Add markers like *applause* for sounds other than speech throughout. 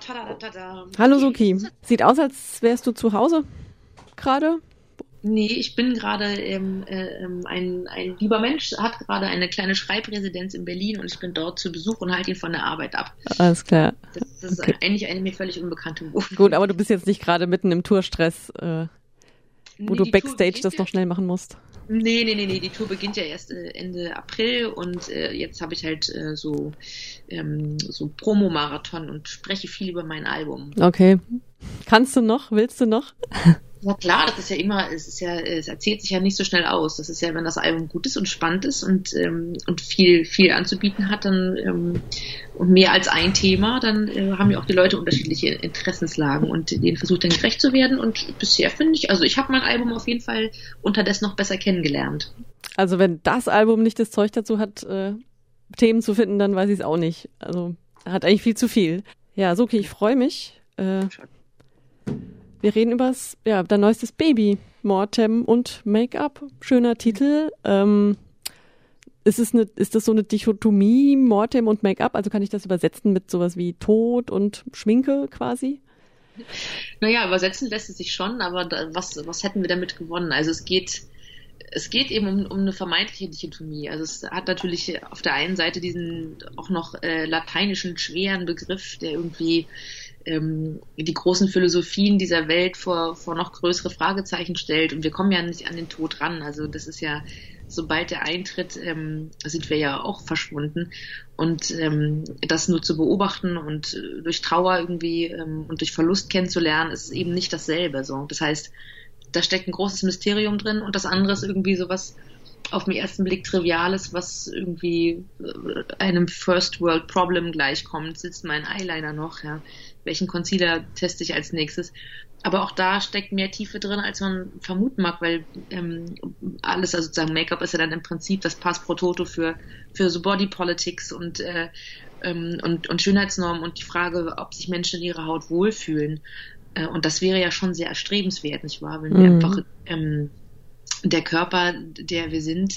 Tadadadada. Hallo Suki. Sieht aus, als wärst du zu Hause gerade. Nee, ich bin gerade, ähm, äh, ähm, ein, ein lieber Mensch hat gerade eine kleine Schreibresidenz in Berlin und ich bin dort zu Besuch und halte ihn von der Arbeit ab. Alles klar. Das, das Okay. ist eigentlich eine mir völlig unbekannte Wohnung. Gut, aber du bist jetzt nicht gerade mitten im Tourstress, äh, wo Nee, du Backstage das noch schnell machen musst. Nee, nee, nee, nee, die Tour beginnt ja erst äh, Ende April und äh, jetzt habe ich halt äh, so, ähm, so Promo-Marathon und spreche viel über mein Album. Okay. Kannst du noch? Willst du noch? *laughs* Ja klar, das ist ja immer, es ist ja, es erzählt sich ja nicht so schnell aus. Das ist ja, wenn das Album gut ist und spannend ist und, ähm, und viel, viel anzubieten hat, dann ähm, und mehr als ein Thema, dann äh, haben ja auch die Leute unterschiedliche Interessenslagen und denen versucht dann gerecht zu werden. Und bisher finde ich, also ich habe mein Album auf jeden Fall unterdessen noch besser kennengelernt. Also wenn das Album nicht das Zeug dazu hat, äh, Themen zu finden, dann weiß ich es auch nicht. Also hat eigentlich viel zu viel. Ja, Suki, ich freue mich. Äh, wir reden über ja, dein neuestes Baby, Mortem und Make-up. Schöner Titel. Ähm, ist, es eine, ist das so eine Dichotomie, Mortem und Make-up? Also kann ich das übersetzen mit sowas wie Tod und Schminke quasi? Naja, übersetzen lässt es sich schon, aber da, was, was hätten wir damit gewonnen? Also es geht, es geht eben um, um eine vermeintliche Dichotomie. Also es hat natürlich auf der einen Seite diesen auch noch äh, lateinischen schweren Begriff, der irgendwie ähm, die großen Philosophien dieser Welt vor, vor noch größere Fragezeichen stellt. Und wir kommen ja nicht an den Tod ran. Also das ist ja, sobald der eintritt, ähm, sind wir ja auch verschwunden. Und ähm, das nur zu beobachten und äh, durch Trauer irgendwie ähm, und durch Verlust kennenzulernen, ist eben nicht dasselbe. So. Das heißt, da steckt ein großes Mysterium drin und das andere ist irgendwie sowas auf den ersten Blick Triviales, was irgendwie äh, einem First World Problem gleichkommt. Sitzt mein Eyeliner noch, ja. Welchen Concealer teste ich als nächstes? Aber auch da steckt mehr Tiefe drin, als man vermuten mag, weil ähm, alles, also sozusagen Make-up ist ja dann im Prinzip das Pass pro Toto für, für so Body Politics und, äh, ähm, und, und Schönheitsnormen und die Frage, ob sich Menschen in ihrer Haut wohlfühlen. Äh, und das wäre ja schon sehr erstrebenswert, nicht wahr? Wenn wir Mhm. einfach ähm, der Körper, der wir sind,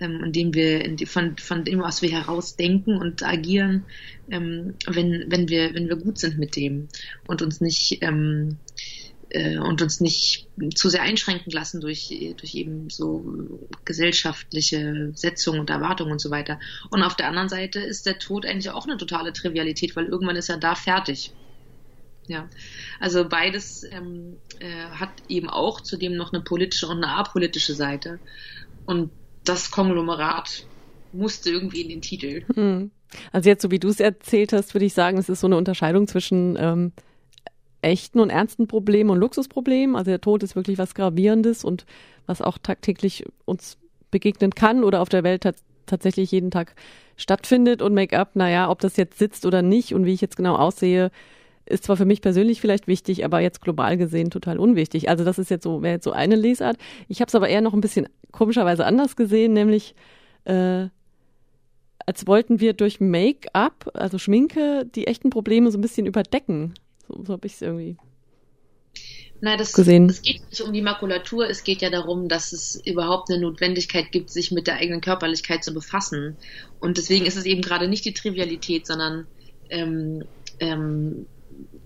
ähm, in dem wir, in die, von, von dem, was wir herausdenken und agieren, ähm, wenn, wenn wir, wenn wir gut sind mit dem und uns nicht, ähm, äh, und uns nicht zu sehr einschränken lassen durch, durch eben so gesellschaftliche Setzungen und Erwartungen und so weiter. Und auf der anderen Seite ist der Tod eigentlich auch eine totale Trivialität, weil irgendwann ist er da fertig. Ja, also beides ähm, äh, hat eben auch zudem noch eine politische und eine apolitische Seite. Und das Konglomerat musste irgendwie in den Titel. Hm. Also jetzt, so wie du es erzählt hast, würde ich sagen, es ist so eine Unterscheidung zwischen ähm, echten und ernsten Problemen und Luxusproblemen. Also der Tod ist wirklich was Gravierendes und was auch tagtäglich uns begegnen kann oder auf der Welt tats tatsächlich jeden Tag stattfindet. Und Make-up, naja, ob das jetzt sitzt oder nicht und wie ich jetzt genau aussehe, ist zwar für mich persönlich vielleicht wichtig, aber jetzt global gesehen total unwichtig. Also das ist jetzt so, wäre jetzt so eine Lesart. Ich habe es aber eher noch ein bisschen komischerweise anders gesehen, nämlich äh, als wollten wir durch Make-up, also Schminke, die echten Probleme so ein bisschen überdecken. So, so habe ich es irgendwie. Nein, das, gesehen. es geht nicht um die Makulatur, es geht ja darum, dass es überhaupt eine Notwendigkeit gibt, sich mit der eigenen Körperlichkeit zu befassen. Und deswegen ist es eben gerade nicht die Trivialität, sondern ähm, ähm,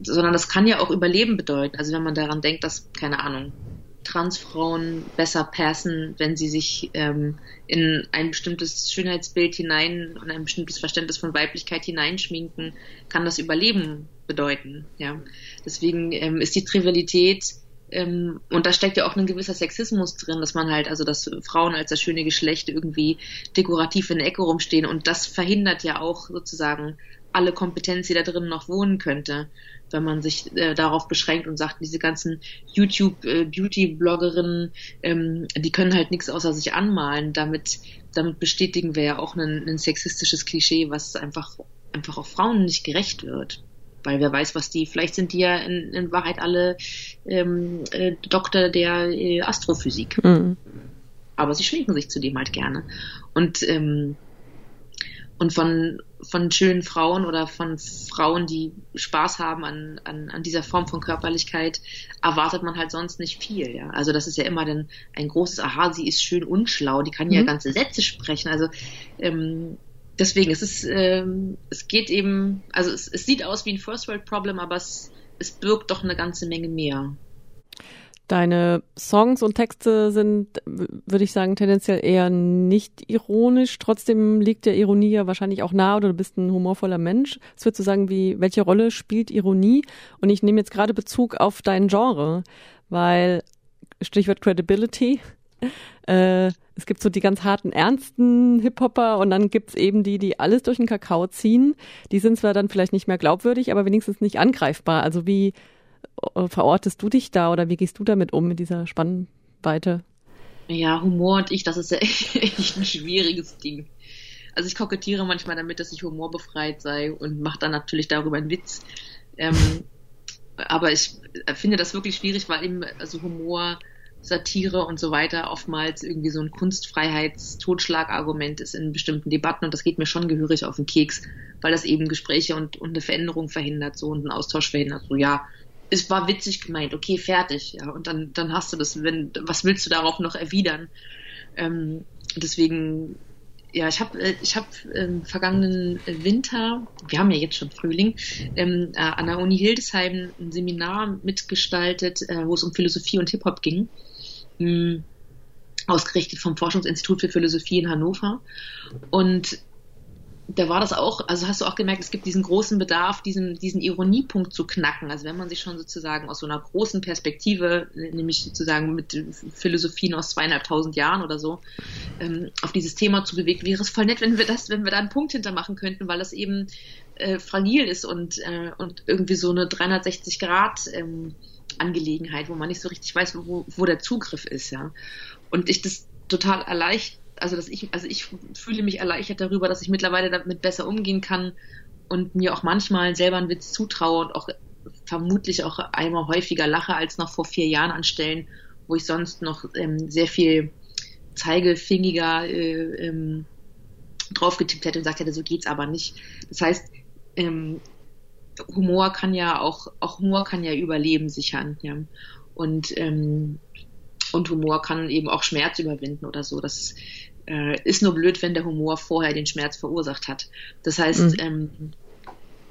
sondern das kann ja auch Überleben bedeuten. Also wenn man daran denkt, dass, keine Ahnung, Transfrauen besser passen, wenn sie sich ähm, in ein bestimmtes Schönheitsbild hinein und ein bestimmtes Verständnis von Weiblichkeit hineinschminken, kann das Überleben bedeuten. Ja, deswegen ähm, ist die Trivialität ähm, und da steckt ja auch ein gewisser Sexismus drin, dass man halt, also dass Frauen als das schöne Geschlecht irgendwie dekorativ in der Ecke rumstehen und das verhindert ja auch sozusagen alle Kompetenz, die da drin noch wohnen könnte, wenn man sich äh, darauf beschränkt und sagt, diese ganzen YouTube-Beauty-Bloggerinnen, ähm, die können halt nichts außer sich anmalen. Damit, damit bestätigen wir ja auch ein, ein sexistisches Klischee, was einfach, einfach auch Frauen nicht gerecht wird. Weil wer weiß, was die, vielleicht sind die ja in, in Wahrheit alle ähm, äh, Doktor der äh, Astrophysik. Mhm. Aber sie schminken sich zudem halt gerne. Und ähm, und von, von schönen Frauen oder von Frauen, die Spaß haben an, an, an dieser Form von Körperlichkeit, erwartet man halt sonst nicht viel. Ja? Also das ist ja immer dann ein großes Aha, sie ist schön unschlau, die kann ja Mhm. ganze Sätze sprechen. Also ähm, deswegen, es ist, ähm, es geht eben, also es, es sieht aus wie ein First World Problem, aber es, es birgt doch eine ganze Menge mehr. Deine Songs und Texte sind, würde ich sagen, tendenziell eher nicht ironisch. Trotzdem liegt der Ironie ja wahrscheinlich auch nah oder du bist ein humorvoller Mensch. Es wird zu sagen, wie, welche Rolle spielt Ironie? Und ich nehme jetzt gerade Bezug auf dein Genre, weil Stichwort Credibility. *laughs* Äh, es gibt so die ganz harten, ernsten Hip-Hopper und dann gibt's eben die, die alles durch den Kakao ziehen. Die sind zwar dann vielleicht nicht mehr glaubwürdig, aber wenigstens nicht angreifbar. Also wie verortest du dich da oder wie gehst du damit um mit dieser Spannweite? Ja, Humor und ich, das ist ja *laughs* echt ein schwieriges Ding. Also ich kokettiere manchmal damit, dass ich humorbefreit sei und mache dann natürlich darüber einen Witz. Ähm, aber ich finde das wirklich schwierig, weil eben also Humor, Satire und so weiter oftmals irgendwie so ein Kunstfreiheits-Totschlagargument ist in bestimmten Debatten und das geht mir schon gehörig auf den Keks, weil das eben Gespräche und, und eine Veränderung verhindert so und einen Austausch verhindert. So ja, es war witzig gemeint, okay, fertig, ja, und dann, dann hast du das, wenn, was willst du darauf noch erwidern? Ähm, deswegen, ja, ich habe äh, ich hab ähm, vergangenen Winter, wir haben ja jetzt schon Frühling, ähm, äh, an der Uni Hildesheim ein Seminar mitgestaltet, äh, wo es um Philosophie und Hip-Hop ging. Ähm, ausgerichtet vom Forschungsinstitut für Philosophie in Hannover. Und da war das auch, also hast du auch gemerkt, es gibt diesen großen Bedarf, diesen, diesen Ironiepunkt zu knacken. Also wenn man sich schon sozusagen aus so einer großen Perspektive, nämlich sozusagen mit Philosophien aus zweieinhalbtausend Jahren oder so, ähm, auf dieses Thema zu bewegt, wäre es voll nett, wenn wir das, wenn wir da einen Punkt hintermachen könnten, weil das eben äh, fragil ist und, äh, und irgendwie so eine 360 Grad ähm, Angelegenheit, wo man nicht so richtig weiß, wo, wo der Zugriff ist, ja. Und ich das total erleichtert also dass ich, also ich fühle mich erleichtert darüber, dass ich mittlerweile damit besser umgehen kann und mir auch manchmal selber einen Witz zutraue und auch vermutlich auch einmal häufiger lache als noch vor vier Jahren an Stellen, wo ich sonst noch ähm, sehr viel zeigefingiger äh, ähm, draufgetippt hätte und gesagt hätte, so geht's aber nicht. Das heißt, ähm, Humor kann ja auch, auch Humor kann ja Überleben sichern, ja. Und ähm, und Humor kann eben auch Schmerz überwinden oder so. Das äh, ist nur blöd, wenn der Humor vorher den Schmerz verursacht hat. Das heißt, mhm. ähm,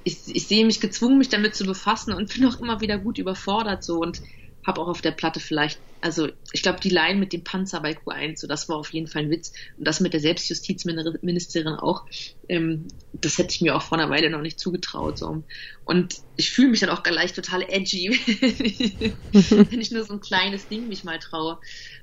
ich, ich sehe mich gezwungen, mich damit zu befassen und bin auch immer wieder gut überfordert so und habe auch auf der Platte vielleicht, also ich glaube, die Line mit dem Panzer bei Q1, so das war auf jeden Fall ein Witz. Und das mit der Selbstjustizministerin auch, ähm, das hätte ich mir auch vor einer Weile noch nicht zugetraut. So. Und ich fühle mich dann auch gleich total edgy, *laughs* wenn ich nur so ein kleines Ding mich mal traue,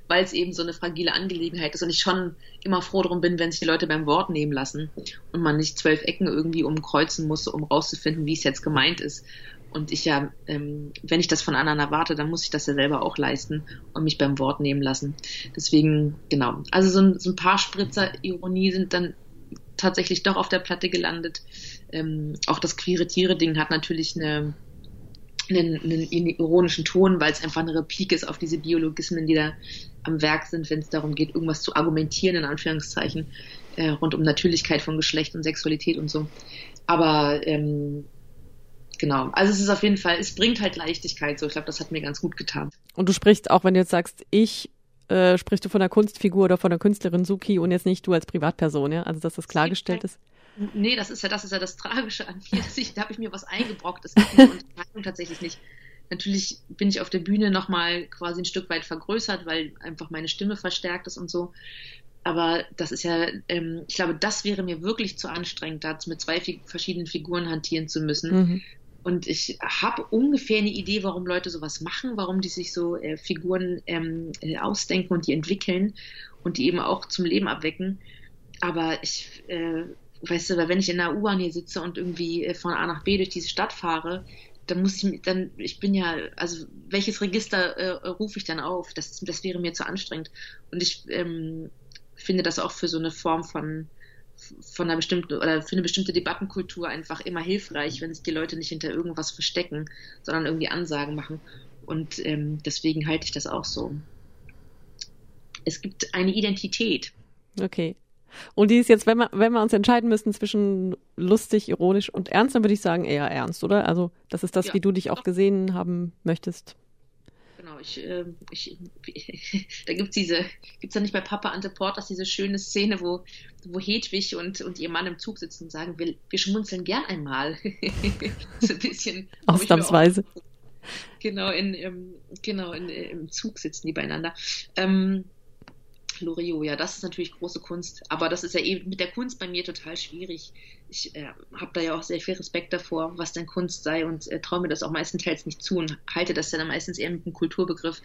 weil es eben so eine fragile Angelegenheit ist und ich schon immer froh drum bin, wenn sich die Leute beim Wort nehmen lassen und man nicht zwölf Ecken irgendwie umkreuzen muss, um rauszufinden, wie es jetzt gemeint ist. Und ich ja, ähm, wenn ich das von anderen erwarte, dann muss ich das ja selber auch leisten und mich beim Wort nehmen lassen. Deswegen, genau. Also so ein, so ein paar Spritzer Ironie sind dann tatsächlich doch auf der Platte gelandet. Ähm, auch das queere Tiere-Ding hat natürlich eine, einen, einen ironischen Ton, weil es einfach eine Replik ist auf diese Biologismen, die da am Werk sind, wenn es darum geht, irgendwas zu argumentieren, in Anführungszeichen, äh, rund um Natürlichkeit von Geschlecht und Sexualität und so. Aber ähm, genau. Also es ist auf jeden Fall, es bringt halt Leichtigkeit so. Ich glaube, das hat mir ganz gut getan. Und du sprichst auch, wenn du jetzt sagst, ich, äh, sprichst du von der Kunstfigur oder von der Künstlerin Suki und jetzt nicht du als Privatperson, ja? Also dass das klargestellt ist. Nee, das ist ja, das ist ja das Tragische an mir, *laughs* dass ich, da habe ich mir was eingebrockt. Das gibt eine Unterteilung tatsächlich nicht. Natürlich bin ich auf der Bühne nochmal quasi ein Stück weit vergrößert, weil einfach meine Stimme verstärkt ist und so. Aber das ist ja, ähm, ich glaube, das wäre mir wirklich zu anstrengend, da mit zwei verschiedenen Figuren hantieren zu müssen. Mhm. Und ich habe ungefähr eine Idee, warum Leute sowas machen, warum die sich so äh, Figuren ähm, äh, ausdenken und die entwickeln und die eben auch zum Leben abwecken. Aber ich, äh, weißt du, wenn ich in der U-Bahn hier sitze und irgendwie äh, von A nach B durch diese Stadt fahre, dann muss ich, dann, ich bin ja, also welches Register äh, rufe ich dann auf? Das, das wäre mir zu anstrengend. Und ich ähm, finde das auch für so eine Form von von einer bestimmten oder für eine bestimmte Debattenkultur einfach immer hilfreich, wenn sich die Leute nicht hinter irgendwas verstecken, sondern irgendwie Ansagen machen. Und ähm, deswegen halte ich das auch so. Es gibt eine Identität. Okay. Und die ist jetzt, wenn wir, wenn wir uns entscheiden müssen zwischen lustig, ironisch und ernst, dann würde ich sagen eher ernst, oder? Also das ist das, ja. wie du dich auch gesehen haben möchtest. Genau, ich, äh, ich, *laughs* da gibt's diese, gibt's da nicht bei Papa Ante Portas diese schöne Szene, wo, wo Hedwig und, und ihr Mann im Zug sitzen und sagen, wir, wir schmunzeln gern einmal. *laughs* so ein bisschen. Ausnahmsweise. Genau, in, im, genau in, im Zug sitzen die beieinander. Ähm, Loriot, ja, das ist natürlich große Kunst. Aber das ist ja eben mit der Kunst bei mir total schwierig. Ich äh, habe da ja auch sehr viel Respekt davor, was denn Kunst sei und äh, traue mir das auch meistenteils nicht zu und halte das dann meistens eher mit einem Kulturbegriff,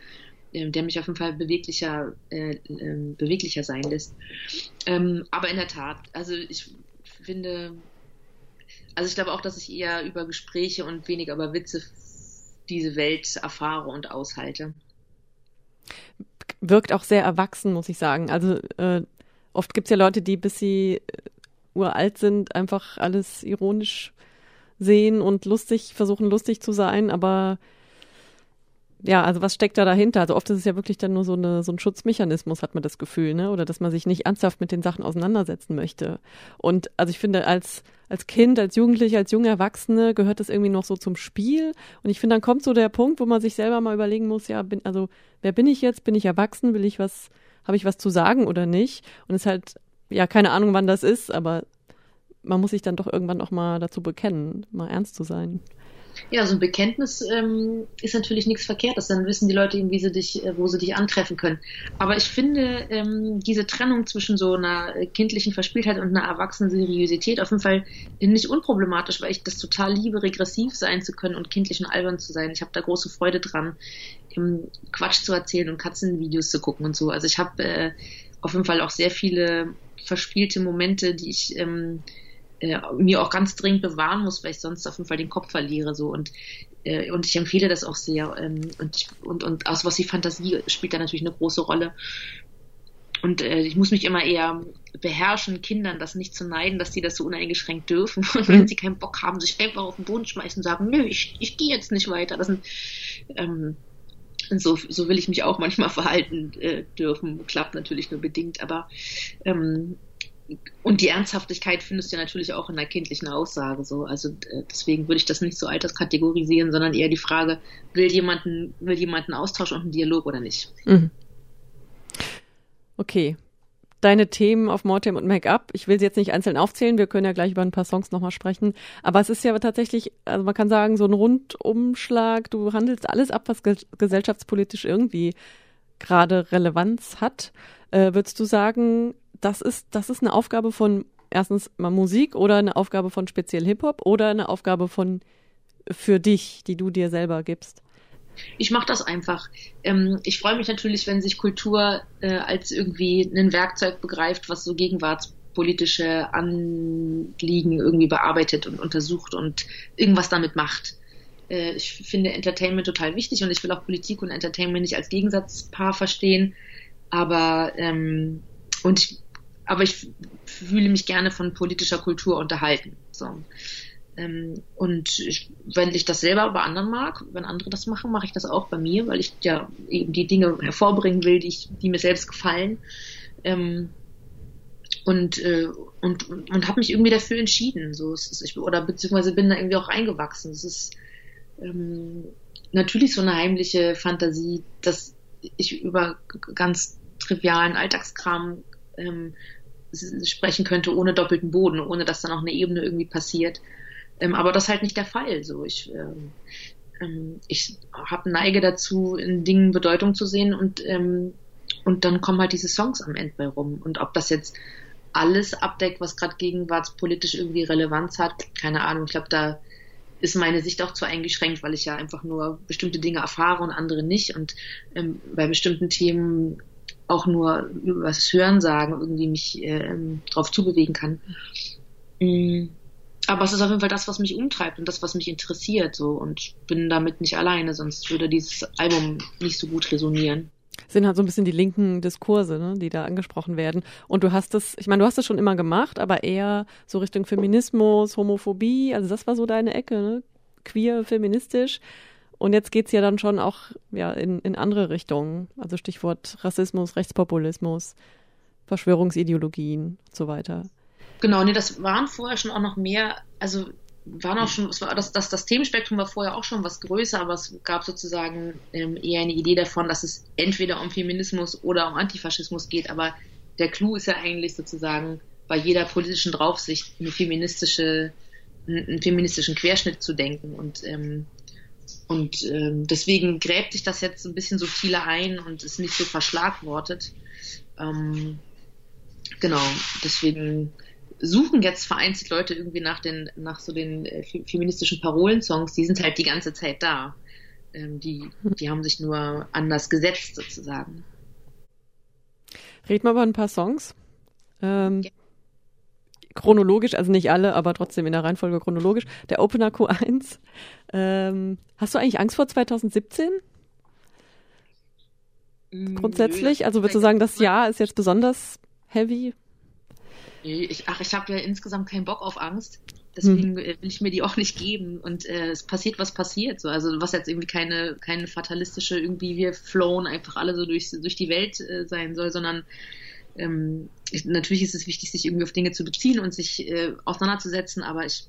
äh, der mich auf jeden Fall beweglicher, äh, ähm, beweglicher sein lässt. Ähm, aber in der Tat, also ich finde, also ich glaube auch, dass ich eher über Gespräche und weniger über Witze diese Welt erfahre und aushalte wirkt auch sehr erwachsen, muss ich sagen. Also äh, oft gibt es ja Leute, die bis sie äh, uralt sind, einfach alles ironisch sehen und lustig, versuchen lustig zu sein, aber ja, also was steckt da dahinter? Also oft ist es ja wirklich dann nur so, eine, so ein Schutzmechanismus, hat man das Gefühl, ne? Oder dass man sich nicht ernsthaft mit den Sachen auseinandersetzen möchte. Und also ich finde, als, als Kind, als Jugendliche, als junge Erwachsene gehört das irgendwie noch so zum Spiel. Und ich finde, dann kommt so der Punkt, wo man sich selber mal überlegen muss, ja, bin, also wer bin ich jetzt? Bin ich erwachsen? Will ich was, habe ich was zu sagen oder nicht? Und es ist halt, ja, keine Ahnung, wann das ist, aber man muss sich dann doch irgendwann auch mal dazu bekennen, mal ernst zu sein. Ja, so ein Bekenntnis ähm, ist natürlich nichts Verkehrtes. Dann wissen die Leute eben, wie sie dich, äh, wo sie dich antreffen können. Aber ich finde ähm, diese Trennung zwischen so einer kindlichen Verspieltheit und einer erwachsenen Seriosität auf jeden Fall nicht unproblematisch, weil ich das total liebe, regressiv sein zu können und kindlich und albern zu sein. Ich habe da große Freude dran, Quatsch zu erzählen und Katzenvideos zu gucken und so. Also ich habe äh, auf jeden Fall auch sehr viele verspielte Momente, die ich ähm, äh, mir auch ganz dringend bewahren muss, weil ich sonst auf jeden Fall den Kopf verliere. So und äh, und ich empfehle das auch sehr. Ähm, und, und und aus was die Fantasie spielt da natürlich eine große Rolle. Und äh, ich muss mich immer eher beherrschen, Kindern das nicht zu neiden, dass die das so uneingeschränkt dürfen. *laughs* Und wenn sie keinen Bock haben, sich einfach auf den Boden schmeißen und sagen, nö, ich, ich gehe jetzt nicht weiter. Das sind, ähm, so, so will ich mich auch manchmal *laughs* verhalten äh, dürfen. Klappt natürlich nur bedingt, aber ähm, und die Ernsthaftigkeit findest du natürlich auch in der kindlichen Aussage so. Also äh, deswegen würde ich das nicht so alterskategorisieren, sondern eher die Frage, will jemanden, will jemand einen Austausch und einen Dialog oder nicht? Mhm. Okay. Deine Themen auf Mortem und Make-up, ich will sie jetzt nicht einzeln aufzählen, wir können ja gleich über ein paar Songs nochmal sprechen, aber es ist ja tatsächlich, also man kann sagen, so ein Rundumschlag, du handelst alles ab, was gesellschaftspolitisch irgendwie gerade Relevanz hat. Äh, würdest du sagen, das ist, das ist eine Aufgabe von erstens mal Musik oder eine Aufgabe von speziell Hip-Hop oder eine Aufgabe von für dich, die du dir selber gibst? Ich mache das einfach. Ähm, ich freue mich natürlich, wenn sich Kultur äh, als irgendwie ein Werkzeug begreift, was so gegenwartspolitische Anliegen irgendwie bearbeitet und untersucht und irgendwas damit macht. Äh, ich finde Entertainment total wichtig und ich will auch Politik und Entertainment nicht als Gegensatzpaar verstehen. Aber ähm, und ich aber ich fühle mich gerne von politischer Kultur unterhalten. So. Ähm, und ich, wenn ich das selber bei anderen mag, wenn andere das machen, mache ich das auch bei mir, weil ich ja eben die Dinge hervorbringen will, die, ich, die mir selbst gefallen. Ähm, und, äh, und, und, und habe mich irgendwie dafür entschieden. So, ist, ich, oder beziehungsweise bin da irgendwie auch eingewachsen. Es ist ähm, natürlich so eine heimliche Fantasie, dass ich über ganz trivialen Alltagskram ähm, sprechen könnte ohne doppelten Boden, ohne dass dann auch eine Ebene irgendwie passiert. Ähm, aber das ist halt nicht der Fall. So, ich, ähm, ähm, ich habe Neige dazu, in Dingen Bedeutung zu sehen und ähm, und dann kommen halt diese Songs am Ende bei rum. Und ob das jetzt alles abdeckt, was gerade gegenwartspolitisch irgendwie Relevanz hat, keine Ahnung. Ich glaube, da ist meine Sicht auch zu eingeschränkt, weil ich ja einfach nur bestimmte Dinge erfahre und andere nicht. Und ähm, bei bestimmten Themen auch nur über das Hören sagen irgendwie mich äh, drauf zubewegen kann. Mhm. Aber es ist auf jeden Fall das, was mich umtreibt und das, was mich interessiert, so und ich bin damit nicht alleine, sonst würde dieses Album nicht so gut resonieren sind halt so ein bisschen die linken Diskurse, ne, die da angesprochen werden. Und du hast das, ich meine, du hast das schon immer gemacht, aber eher so Richtung Feminismus, Homophobie, also das war so deine Ecke, ne? Queer, feministisch. Und jetzt geht's ja dann schon auch ja, in, in andere Richtungen. Also Stichwort Rassismus, Rechtspopulismus, Verschwörungsideologien und so weiter. Genau, nee, das waren vorher schon auch noch mehr, also waren auch schon, es war, das, das, das Themenspektrum war vorher auch schon was größer, aber es gab sozusagen ähm, eher eine Idee davon, dass es entweder um Feminismus oder um Antifaschismus geht, aber der Clou ist ja eigentlich sozusagen bei jeder politischen Draufsicht eine feministische, einen feministischen Querschnitt zu denken und ähm, und ähm, deswegen gräbt sich das jetzt ein bisschen subtiler ein und ist nicht so verschlagwortet. Ähm, genau, deswegen suchen jetzt vereinzelt Leute irgendwie nach den, nach so den äh, feministischen Parolensongs, die sind halt die ganze Zeit da. Ähm, die, die haben sich nur anders gesetzt sozusagen. Reden wir über ein paar Songs. Ähm, ja. Chronologisch, also nicht alle, aber trotzdem in der Reihenfolge chronologisch. Der Opener Q1. Ähm, hast du eigentlich Angst vor 2017? Grundsätzlich? also würdest du sagen, das Jahr ist jetzt besonders heavy? Ich, ach, ich habe ja insgesamt keinen Bock auf Angst. Deswegen hm. will ich mir die auch nicht geben. Und äh, es passiert, was passiert. So. Also was jetzt irgendwie keine, keine fatalistische, irgendwie wir flown einfach alle so durch, durch die Welt äh, sein soll, sondern ähm, ich, natürlich ist es wichtig, sich irgendwie auf Dinge zu beziehen und sich äh, auseinanderzusetzen, aber ich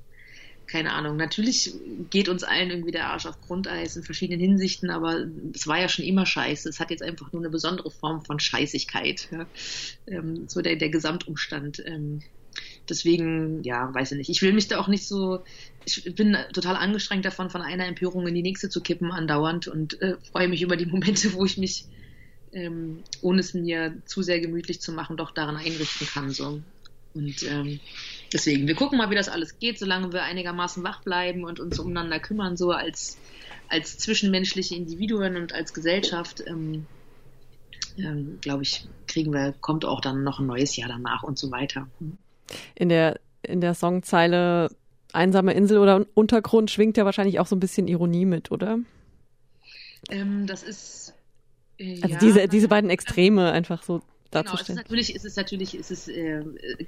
keine Ahnung, natürlich geht uns allen irgendwie der Arsch auf Grundeis in verschiedenen Hinsichten, aber es war ja schon immer scheiße. Es hat jetzt einfach nur eine besondere Form von Scheißigkeit. Ja? Ähm, so der, der Gesamtumstand. Ähm, deswegen, ja, weiß ich nicht. Ich will mich da auch nicht so, ich bin total angestrengt davon, von einer Empörung in die nächste zu kippen andauernd und äh, freue mich über die Momente, wo ich mich, ähm, ohne es mir zu sehr gemütlich zu machen, doch daran einrichten kann. So. Und ähm, deswegen, wir gucken mal, wie das alles geht, solange wir einigermaßen wach bleiben und uns umeinander kümmern, so als, als zwischenmenschliche Individuen und als Gesellschaft. Ähm, ähm, glaube ich, kriegen wir, kommt auch dann noch ein neues Jahr danach und so weiter. In der, in der Songzeile Einsame Insel oder Untergrund schwingt ja wahrscheinlich auch so ein bisschen Ironie mit, oder? Ähm, das ist. Also ja, diese, diese beiden Extreme einfach so darzustellen. Genau, es ist natürlich, es ist natürlich, es ist, äh,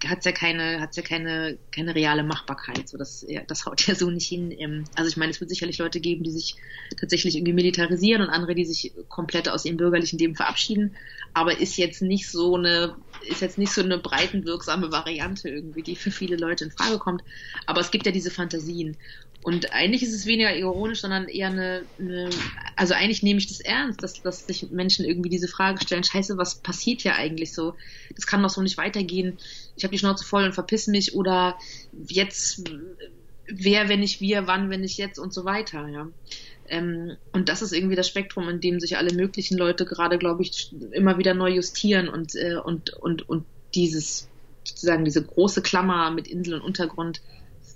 hat's ja keine, hat's ja keine, keine reale Machbarkeit. So, das, ja, das haut ja so nicht hin. Ähm, also ich meine, es wird sicherlich Leute geben, die sich tatsächlich irgendwie militarisieren und andere, die sich komplett aus ihrem bürgerlichen Leben verabschieden. Aber ist jetzt nicht so eine, ist jetzt nicht so eine breitenwirksame Variante irgendwie, die für viele Leute in Frage kommt. Aber es gibt ja diese Fantasien. Und eigentlich ist es weniger ironisch, sondern eher eine, eine also eigentlich nehme ich das ernst, dass, dass sich Menschen irgendwie diese Frage stellen, scheiße, was passiert hier eigentlich so? Das kann doch so nicht weitergehen. Ich habe die Schnauze voll und verpiss mich oder jetzt, wer, wenn nicht wir, wann, wenn nicht jetzt und so weiter, ja. Ähm, und das ist irgendwie das Spektrum, in dem sich alle möglichen Leute gerade, glaube ich, immer wieder neu justieren und, äh, und, und, und dieses, sozusagen diese große Klammer mit Insel und Untergrund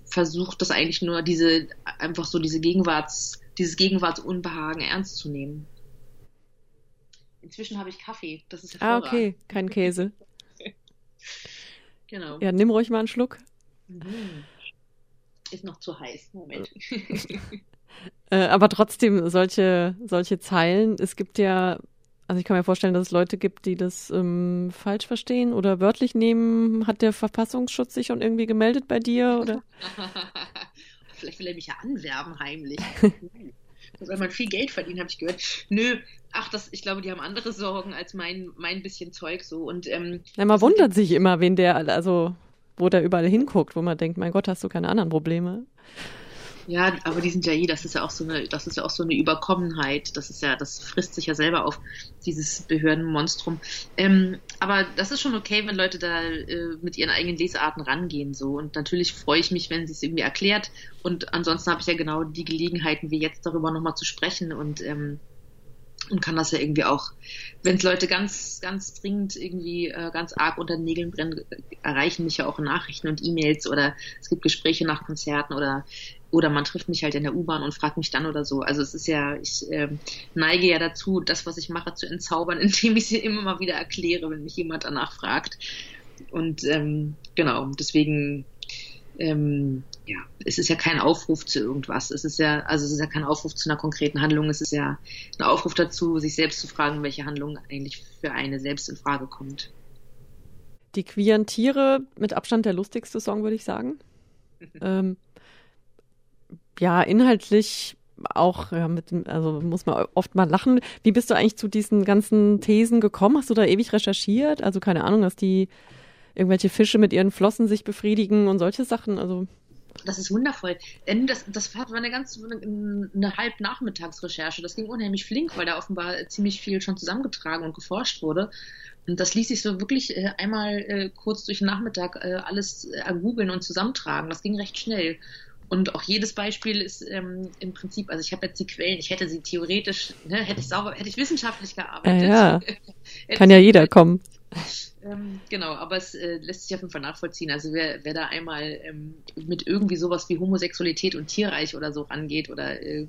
versucht das eigentlich nur, diese, einfach so diese Gegenwarts, dieses Gegenwartsunbehagen ernst zu nehmen. Inzwischen habe ich Kaffee, das ist Ah, okay, kein Käse. *laughs* genau. Ja, nimm ruhig mal einen Schluck. Mhm. Ist noch zu heiß, Moment. *laughs* äh, aber trotzdem, solche, solche Zeilen, es gibt ja also ich kann mir vorstellen, dass es Leute gibt, die das ähm, falsch verstehen oder wörtlich nehmen. Hat der Verfassungsschutz sich schon irgendwie gemeldet bei dir? Oder? *laughs* Vielleicht will er mich ja anwerben heimlich. *laughs* soll man viel Geld verdienen, habe ich gehört. Nö, ach, das, ich glaube, die haben andere Sorgen als mein, mein bisschen Zeug so. Und, ähm, Na, man wundert sich immer, wen der, also wo der überall hinguckt, wo man denkt, mein Gott, hast du keine anderen Probleme? Ja, aber die sind ja eh, das ist ja auch so eine, das ist ja auch so eine Überkommenheit. Das ist ja, das frisst sich ja selber auf, dieses Behördenmonstrum. Ähm, aber das ist schon okay, wenn Leute da äh, mit ihren eigenen Lesarten rangehen, so. Und natürlich freue ich mich, wenn sie es irgendwie erklärt. Und ansonsten habe ich ja genau die Gelegenheiten, wie jetzt darüber nochmal zu sprechen und, ähm, und kann das ja irgendwie auch, wenn es Leute ganz, ganz dringend irgendwie äh, ganz arg unter den Nägeln brennen, erreichen mich ja auch Nachrichten und E-Mails oder es gibt Gespräche nach Konzerten oder oder man trifft mich halt in der U-Bahn und fragt mich dann oder so. Also es ist ja, ich äh, neige ja dazu, das, was ich mache, zu entzaubern, *laughs* indem ich sie immer mal wieder erkläre, wenn mich jemand danach fragt. Und ähm, genau, deswegen ähm, ja, es ist ja kein Aufruf zu irgendwas. Es ist ja, also es ist ja kein Aufruf zu einer konkreten Handlung. Es ist ja ein Aufruf dazu, sich selbst zu fragen, welche Handlung eigentlich für eine selbst in Frage kommt. Die queeren Tiere mit Abstand der lustigste Song, würde ich sagen. *laughs* ähm, ja, inhaltlich auch, ja, mit, also muss man oft mal lachen. Wie bist du eigentlich zu diesen ganzen Thesen gekommen? Hast du da ewig recherchiert? Also keine Ahnung, dass die irgendwelche Fische mit ihren Flossen sich befriedigen und solche Sachen. Also Das ist wundervoll. Das, das war eine ganz eine, Halbnachmittagsrecherche. Das ging unheimlich flink, weil da offenbar ziemlich viel schon zusammengetragen und geforscht wurde. Und das ließ sich so wirklich äh, einmal äh, kurz durch den Nachmittag äh, alles googeln und zusammentragen. Das ging recht schnell. Und auch jedes Beispiel ist ähm, im Prinzip, also ich habe jetzt die Quellen, ich hätte sie theoretisch, ne, hätte ich sauber, hätte ich wissenschaftlich gearbeitet. Ja, *laughs* ja. Kann ja jeder kommen. *laughs* *laughs* Ähm, genau, aber es äh, lässt sich auf jeden Fall nachvollziehen. Also wer, wer da einmal ähm, mit irgendwie sowas wie Homosexualität und Tierreich oder so rangeht oder äh,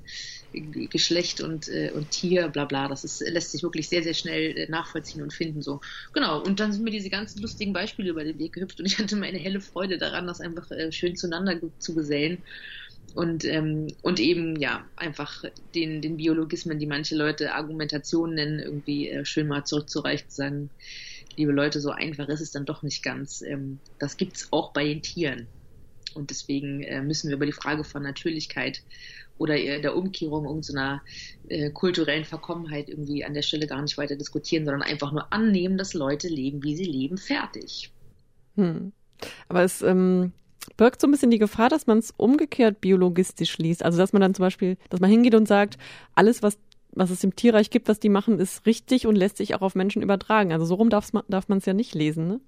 Geschlecht und, äh, und Tier, bla bla, das ist, lässt sich wirklich sehr, sehr schnell äh, nachvollziehen und finden. So. Genau, und dann sind mir diese ganzen lustigen Beispiele über den Weg gehüpft und ich hatte meine helle Freude daran, das einfach äh, schön zueinander zu gesellen und, ähm, und eben ja einfach den, den Biologismen, die manche Leute Argumentation nennen, irgendwie äh, schön mal zurückzureichen, zu sagen, liebe Leute, so einfach ist es dann doch nicht ganz. Ähm, das es auch bei den Tieren. Und deswegen äh, müssen wir über die Frage von Natürlichkeit oder der Umkehrung irgendeiner äh, kulturellen Verkommenheit irgendwie an der Stelle gar nicht weiter diskutieren, sondern einfach nur annehmen, dass Leute leben, wie sie leben, fertig. Hm. Aber es ähm, birgt so ein bisschen die Gefahr, dass man es umgekehrt biologistisch liest. Also dass man dann zum Beispiel, dass man hingeht und sagt, alles, was was es im Tierreich gibt, was die machen, ist richtig und lässt sich auch auf Menschen übertragen. Also so rum darf man es ja nicht lesen, ne?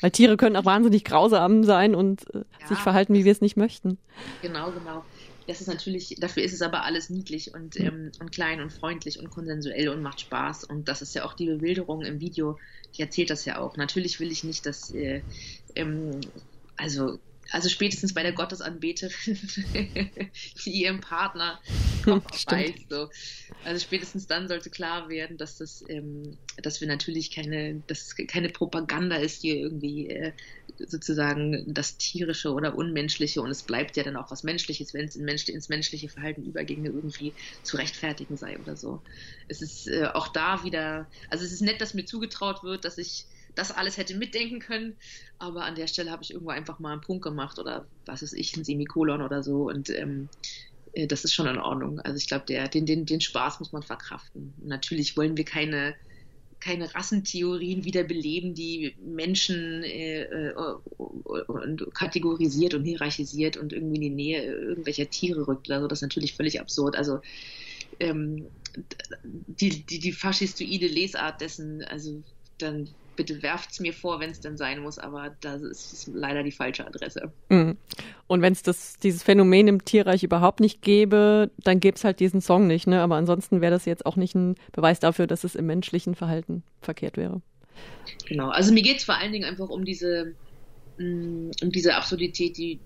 Weil Tiere können auch wahnsinnig grausam sein und äh, ja, sich verhalten, wie wir es nicht möchten. Genau, genau. Das ist natürlich, dafür ist es aber alles niedlich und, mhm. ähm, und klein und freundlich und konsensuell und macht Spaß. Und das ist ja auch die Bewilderung im Video, die erzählt das ja auch. Natürlich will ich nicht, dass äh, ähm, also also spätestens bei der Gottesanbeterin, *laughs* die ihrem Partner *laughs* beißt. So. Also spätestens dann sollte klar werden, dass das, ähm, dass wir natürlich keine, dass es keine Propaganda ist, die irgendwie äh, sozusagen das tierische oder unmenschliche und es bleibt ja dann auch was Menschliches, wenn es in Mensch, ins menschliche Verhalten überginge, irgendwie zu rechtfertigen sei oder so. Es ist äh, auch da wieder, also es ist nett, dass mir zugetraut wird, dass ich das alles hätte mitdenken können. Aber an der Stelle habe ich irgendwo einfach mal einen Punkt gemacht oder was ist ich, ein Semikolon oder so. Und ähm, äh, das ist schon in Ordnung. Also ich glaube, den, den, den Spaß muss man verkraften. Und natürlich wollen wir keine, keine Rassentheorien wiederbeleben, die Menschen äh, äh, kategorisiert und hierarchisiert und irgendwie in die Nähe irgendwelcher Tiere rückt. Also das ist natürlich völlig absurd. Also ähm, die, die, die faschistoide Lesart dessen, also dann bitte werft es mir vor, wenn es denn sein muss, aber das ist leider die falsche Adresse. Mhm. Und wenn es dieses Phänomen im Tierreich überhaupt nicht gäbe, dann gäbe es halt diesen Song nicht, ne? Aber ansonsten wäre das jetzt auch nicht ein Beweis dafür, dass es im menschlichen Verhalten verkehrt wäre. Genau, also mir geht es vor allen Dingen einfach um diese, mm, um diese Absurdität, die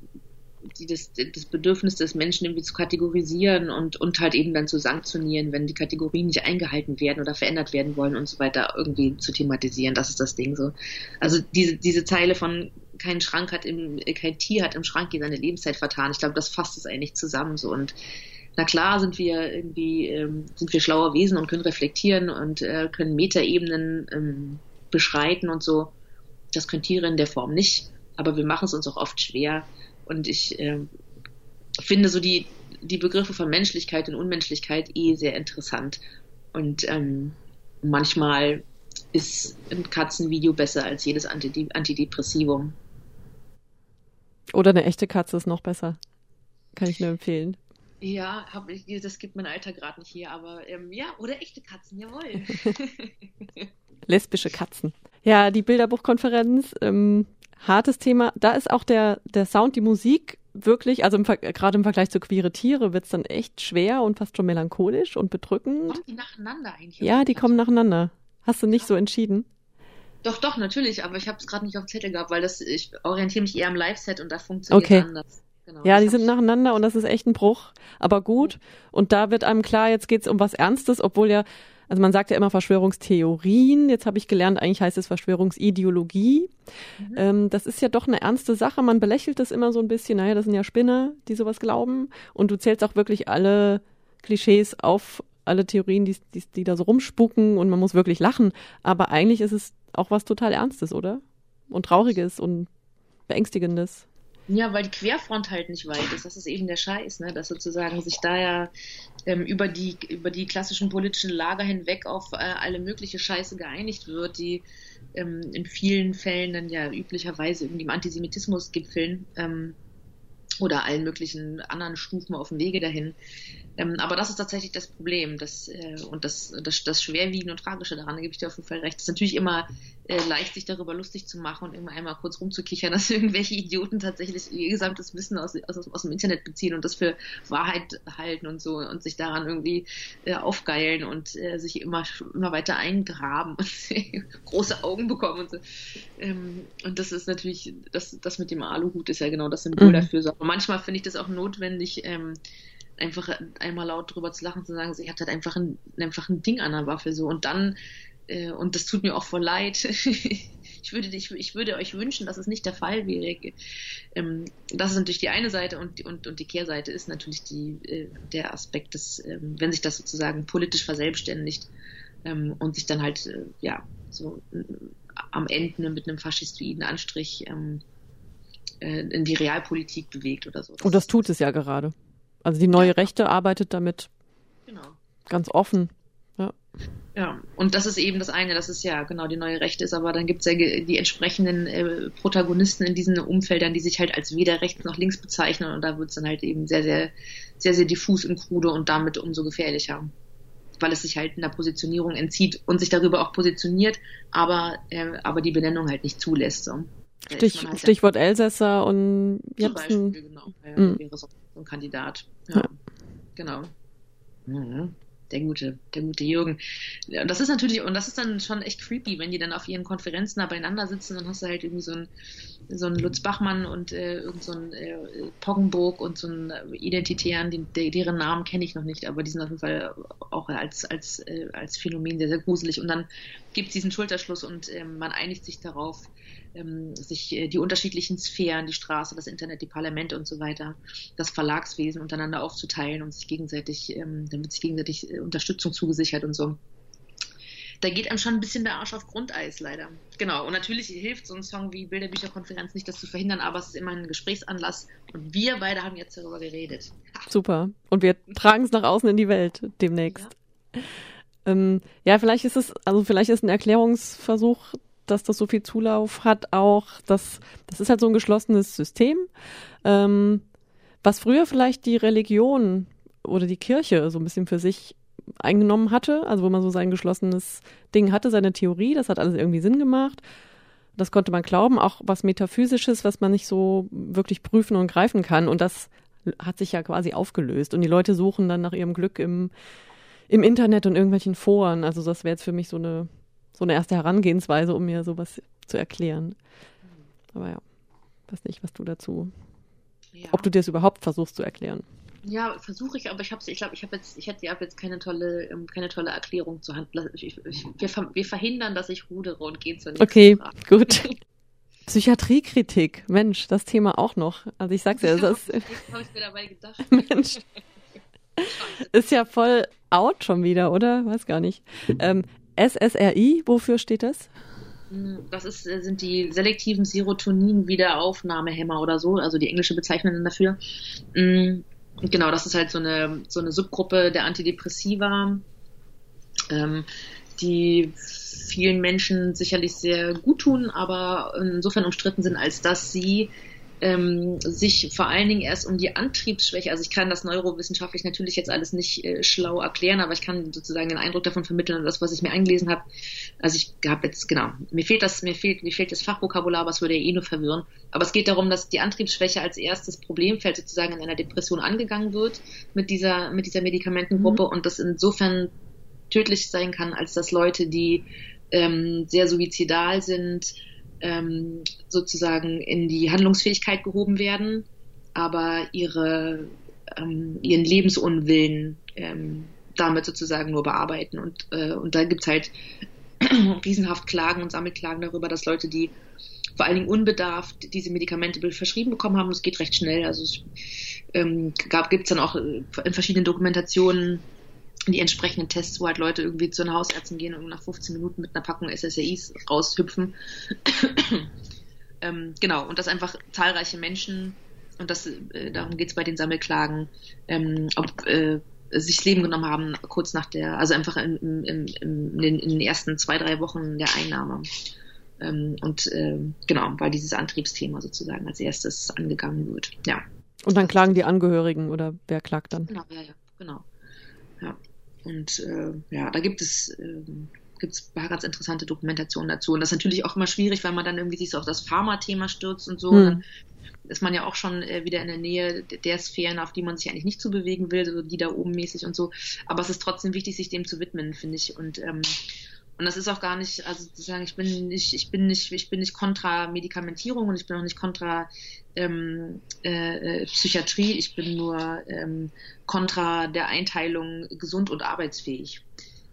die das, das Bedürfnis des Menschen irgendwie zu kategorisieren und, und halt eben dann zu sanktionieren, wenn die Kategorien nicht eingehalten werden oder verändert werden wollen und so weiter, irgendwie zu thematisieren. Das ist das Ding so. Also diese, diese Zeile von kein Schrank hat im, kein Tier hat im Schrank seine Lebenszeit vertan. Ich glaube, das fasst es eigentlich zusammen so und na klar sind wir irgendwie, ähm, sind wir schlaue Wesen und können reflektieren und äh, können Metaebenen ähm, beschreiten und so. Das können Tiere in der Form nicht, aber wir machen es uns auch oft schwer, und ich äh, finde so die, die Begriffe von Menschlichkeit und Unmenschlichkeit eh sehr interessant. Und ähm, manchmal ist ein Katzenvideo besser als jedes Antidepressivum. Oder eine echte Katze ist noch besser. Kann ich nur empfehlen. Ja, hab das gibt mein Alter gerade nicht hier, aber ähm, ja, oder echte Katzen, jawohl. *laughs* Lesbische Katzen. Ja, die Bilderbuchkonferenz, ähm, hartes Thema. Da ist auch der, der Sound, die Musik wirklich, also gerade im Vergleich zu queere Tiere wird es dann echt schwer und fast schon melancholisch und bedrückend. Kommen die nacheinander eigentlich? Ja, die kommen nacheinander. Hast du nicht so entschieden? Doch, doch, natürlich, aber ich habe es gerade nicht auf dem Zettel gehabt, weil das, ich orientiere mich eher am Live-Set und da funktioniert okay. anders. Genau, ja, die sind nacheinander und das ist echt ein Bruch, aber gut. Und da wird einem klar, jetzt geht's um was Ernstes, obwohl ja also man sagt ja immer Verschwörungstheorien. Jetzt habe ich gelernt, eigentlich heißt es Verschwörungsideologie. Mhm. Ähm, das ist ja doch eine ernste Sache. Man belächelt das immer so ein bisschen. Naja, das sind ja Spinner, die sowas glauben. Und du zählst auch wirklich alle Klischees auf, alle Theorien, die, die, die da so rumspucken und man muss wirklich lachen. Aber eigentlich ist es auch was total Ernstes, oder? Und Trauriges und Beängstigendes. Ja, weil die Querfront halt nicht weit ist. Das ist eben der Scheiß, ne? dass sozusagen sich da ja ähm, über, die, über die klassischen politischen Lager hinweg auf äh, alle mögliche Scheiße geeinigt wird, die ähm, in vielen Fällen dann ja üblicherweise irgendwie im Antisemitismus gipfeln. Ähm, oder allen möglichen anderen Stufen auf dem Wege dahin. Ähm, aber das ist tatsächlich das Problem. Das, äh, und das, das, das Schwerwiegende und Tragische daran, da gebe ich dir auf jeden Fall recht. Es ist natürlich immer äh, leicht, sich darüber lustig zu machen und immer einmal kurz rumzukichern, *laughs* dass irgendwelche Idioten tatsächlich ihr gesamtes Wissen aus, aus, aus dem Internet beziehen und das für Wahrheit halten und so und sich daran irgendwie äh, aufgeilen und äh, sich immer, immer weiter eingraben und *laughs* große Augen bekommen und so. Ähm, und das ist natürlich, das, das mit dem Aluhut ist ja genau das Symbol mhm. dafür. Und manchmal finde ich das auch notwendig, ähm, einfach einmal laut drüber zu lachen, zu sagen, sie hat halt einfach ein, einfach ein Ding an der Waffe so und dann äh, und das tut mir auch voll leid. *laughs* ich würde ich, ich würde euch wünschen, dass es nicht der Fall wäre. Ähm, das ist natürlich die eine Seite und, und, und die Kehrseite ist natürlich die, äh, der Aspekt, dass, ähm, wenn sich das sozusagen politisch verselbstständigt ähm, und sich dann halt, äh, ja, so äh, am Ende mit einem faschistoiden Anstrich ähm, äh, in die Realpolitik bewegt oder so. Und das tut es ja gerade. Also die neue ja. Rechte arbeitet damit genau. ganz offen. Ja. Ja, und das ist eben das eine, das ist ja genau die neue Rechte ist, aber dann gibt es ja die entsprechenden äh, Protagonisten in diesen Umfeldern, die sich halt als weder rechts noch links bezeichnen und da wird es dann halt eben sehr, sehr, sehr, sehr diffus und krude und damit umso gefährlicher. Weil es sich halt in der Positionierung entzieht und sich darüber auch positioniert, aber, äh, aber die Benennung halt nicht zulässt. So. Stich, halt Stichwort ja, Elsässer und. Zum Beispiel, genau. Ja, mm. wäre so ein Kandidat. Ja, ja. genau. Mhm der gute, der gute Jürgen. Und das ist natürlich, und das ist dann schon echt creepy, wenn die dann auf ihren Konferenzen da beieinander sitzen, dann hast du halt irgendwie so einen, so einen Lutz Bachmann und äh, irgend so äh, Poggenburg und so einen Identitären, die, deren Namen kenne ich noch nicht, aber die sind auf jeden Fall auch als, als, äh, als Phänomen sehr, sehr gruselig. Und dann gibt es diesen Schulterschluss und äh, man einigt sich darauf, ähm, sich äh, die unterschiedlichen Sphären, die Straße, das Internet, die Parlamente und so weiter, das Verlagswesen untereinander aufzuteilen und sich gegenseitig, ähm, dann wird sich gegenseitig äh, Unterstützung zugesichert und so. Da geht einem schon ein bisschen der Arsch auf Grundeis, leider. Genau. Und natürlich hilft so ein Song wie Bilderbücherkonferenz nicht, das zu verhindern, aber es ist immer ein Gesprächsanlass. Und wir beide haben jetzt darüber geredet. Super. Und wir tragen es nach außen in die Welt demnächst. Ja. Ähm, ja, vielleicht ist es, also vielleicht ist ein Erklärungsversuch dass das so viel Zulauf hat, auch, dass das ist halt so ein geschlossenes System, ähm, was früher vielleicht die Religion oder die Kirche so ein bisschen für sich eingenommen hatte, also wo man so sein geschlossenes Ding hatte, seine Theorie, das hat alles irgendwie Sinn gemacht. Das konnte man glauben, auch was Metaphysisches, was man nicht so wirklich prüfen und greifen kann. Und das hat sich ja quasi aufgelöst. Und die Leute suchen dann nach ihrem Glück im, im Internet und irgendwelchen Foren. Also das wäre jetzt für mich so eine so eine erste Herangehensweise, um mir sowas zu erklären. Aber ja, weiß nicht, was du dazu, ja. ob du dir das überhaupt versuchst zu erklären. Ja, versuche ich, aber ich habe ich glaube, ich habe jetzt, ich hätte ja jetzt keine tolle, ähm, keine tolle Erklärung zur Hand. Ich, ich, wir, wir, verhindern, dass ich rudere und gehen zur nächsten Okay, Frage. gut. *laughs* Psychiatriekritik, Mensch, das Thema auch noch. Also ich sag's ja, ja das habe ich mir dabei gedacht. *laughs* Mensch. Ist ja voll out schon wieder, oder? Weiß gar nicht. Ähm, SSRI, wofür steht das? Das ist, sind die selektiven Serotonin-Wiederaufnahmehämmer oder so, also die englische Bezeichnung dafür. Mm, genau, das ist halt so eine, so eine Subgruppe der Antidepressiva, ähm, die vielen Menschen sicherlich sehr gut tun, aber insofern umstritten sind, als dass sie ähm, sich vor allen Dingen erst um die Antriebsschwäche, also ich kann das neurowissenschaftlich natürlich jetzt alles nicht äh, schlau erklären, aber ich kann sozusagen den Eindruck davon vermitteln, das, was ich mir eingelesen habe. Also ich habe jetzt, genau, mir fehlt das, mir fehlt, mir fehlt das Fachvokabular, was würde ja eh nur verwirren. Aber es geht darum, dass die Antriebsschwäche als erstes Problemfeld sozusagen in einer Depression angegangen wird mit dieser, mit dieser Medikamentengruppe mhm. und das insofern tödlich sein kann, als dass Leute, die ähm, sehr suizidal sind, ähm, sozusagen in die Handlungsfähigkeit gehoben werden, aber ihre, ähm, ihren Lebensunwillen ähm, damit sozusagen nur bearbeiten. Und, äh, und da gibt's halt *clears throat* riesenhaft Klagen und Sammelklagen darüber, dass Leute, die vor allen Dingen unbedarft diese Medikamente verschrieben bekommen haben, es geht recht schnell. Also es ähm, gab, gibt's dann auch in verschiedenen Dokumentationen die entsprechenden Tests, wo halt Leute irgendwie zu den Hausärzten gehen und nach 15 Minuten mit einer Packung SSRIs raushüpfen. ähm, genau, und dass einfach zahlreiche Menschen, und das, äh, darum geht es bei den Sammelklagen, ähm, ob, äh, sich das Leben genommen haben, kurz nach der, also einfach in, in, in, in, den, in den ersten zwei, drei Wochen der Einnahme. Ähm, und äh, genau, weil dieses Antriebsthema sozusagen als erstes angegangen wird. Ja. Und dann klagen die Angehörigen oder wer klagt dann? Genau, ja, ja, genau. Ja. Und äh, ja, da gibt es äh, gibt es ganz interessante Dokumentationen dazu. Und das ist natürlich auch immer schwierig, weil man dann irgendwie sich so auf das Pharma-Thema stürzt und so. Hm. Dann ist man ja auch schon äh, wieder in der Nähe der Sphären, auf die man sich eigentlich nicht zu bewegen will, so die da oben mäßig und so. Aber es ist trotzdem wichtig, sich dem zu widmen, finde ich. Und ähm, und das ist auch gar nicht, also zu sagen, ich bin nicht, ich bin nicht, ich bin nicht kontra Medikamentierung und ich bin auch nicht kontra ähm, äh, äh Psychiatrie, ich bin nur ähm, kontra der Einteilung gesund und arbeitsfähig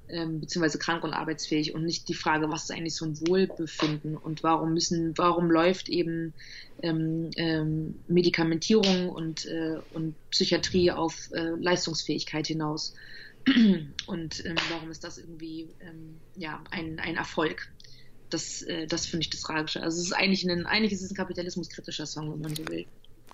ähm, beziehungsweise krank und arbeitsfähig und nicht die Frage, was ist eigentlich so ein Wohlbefinden und warum müssen, warum läuft eben ähm, ähm, Medikamentierung und, äh, und Psychiatrie auf äh, Leistungsfähigkeit hinaus *clears throat* und ähm, warum ist das irgendwie ähm, ja ein, ein Erfolg? Das, äh, das finde ich das Tragische. Also es ist eigentlich ein, eigentlich ist es ein kapitalismuskritischer Song, wenn man so will.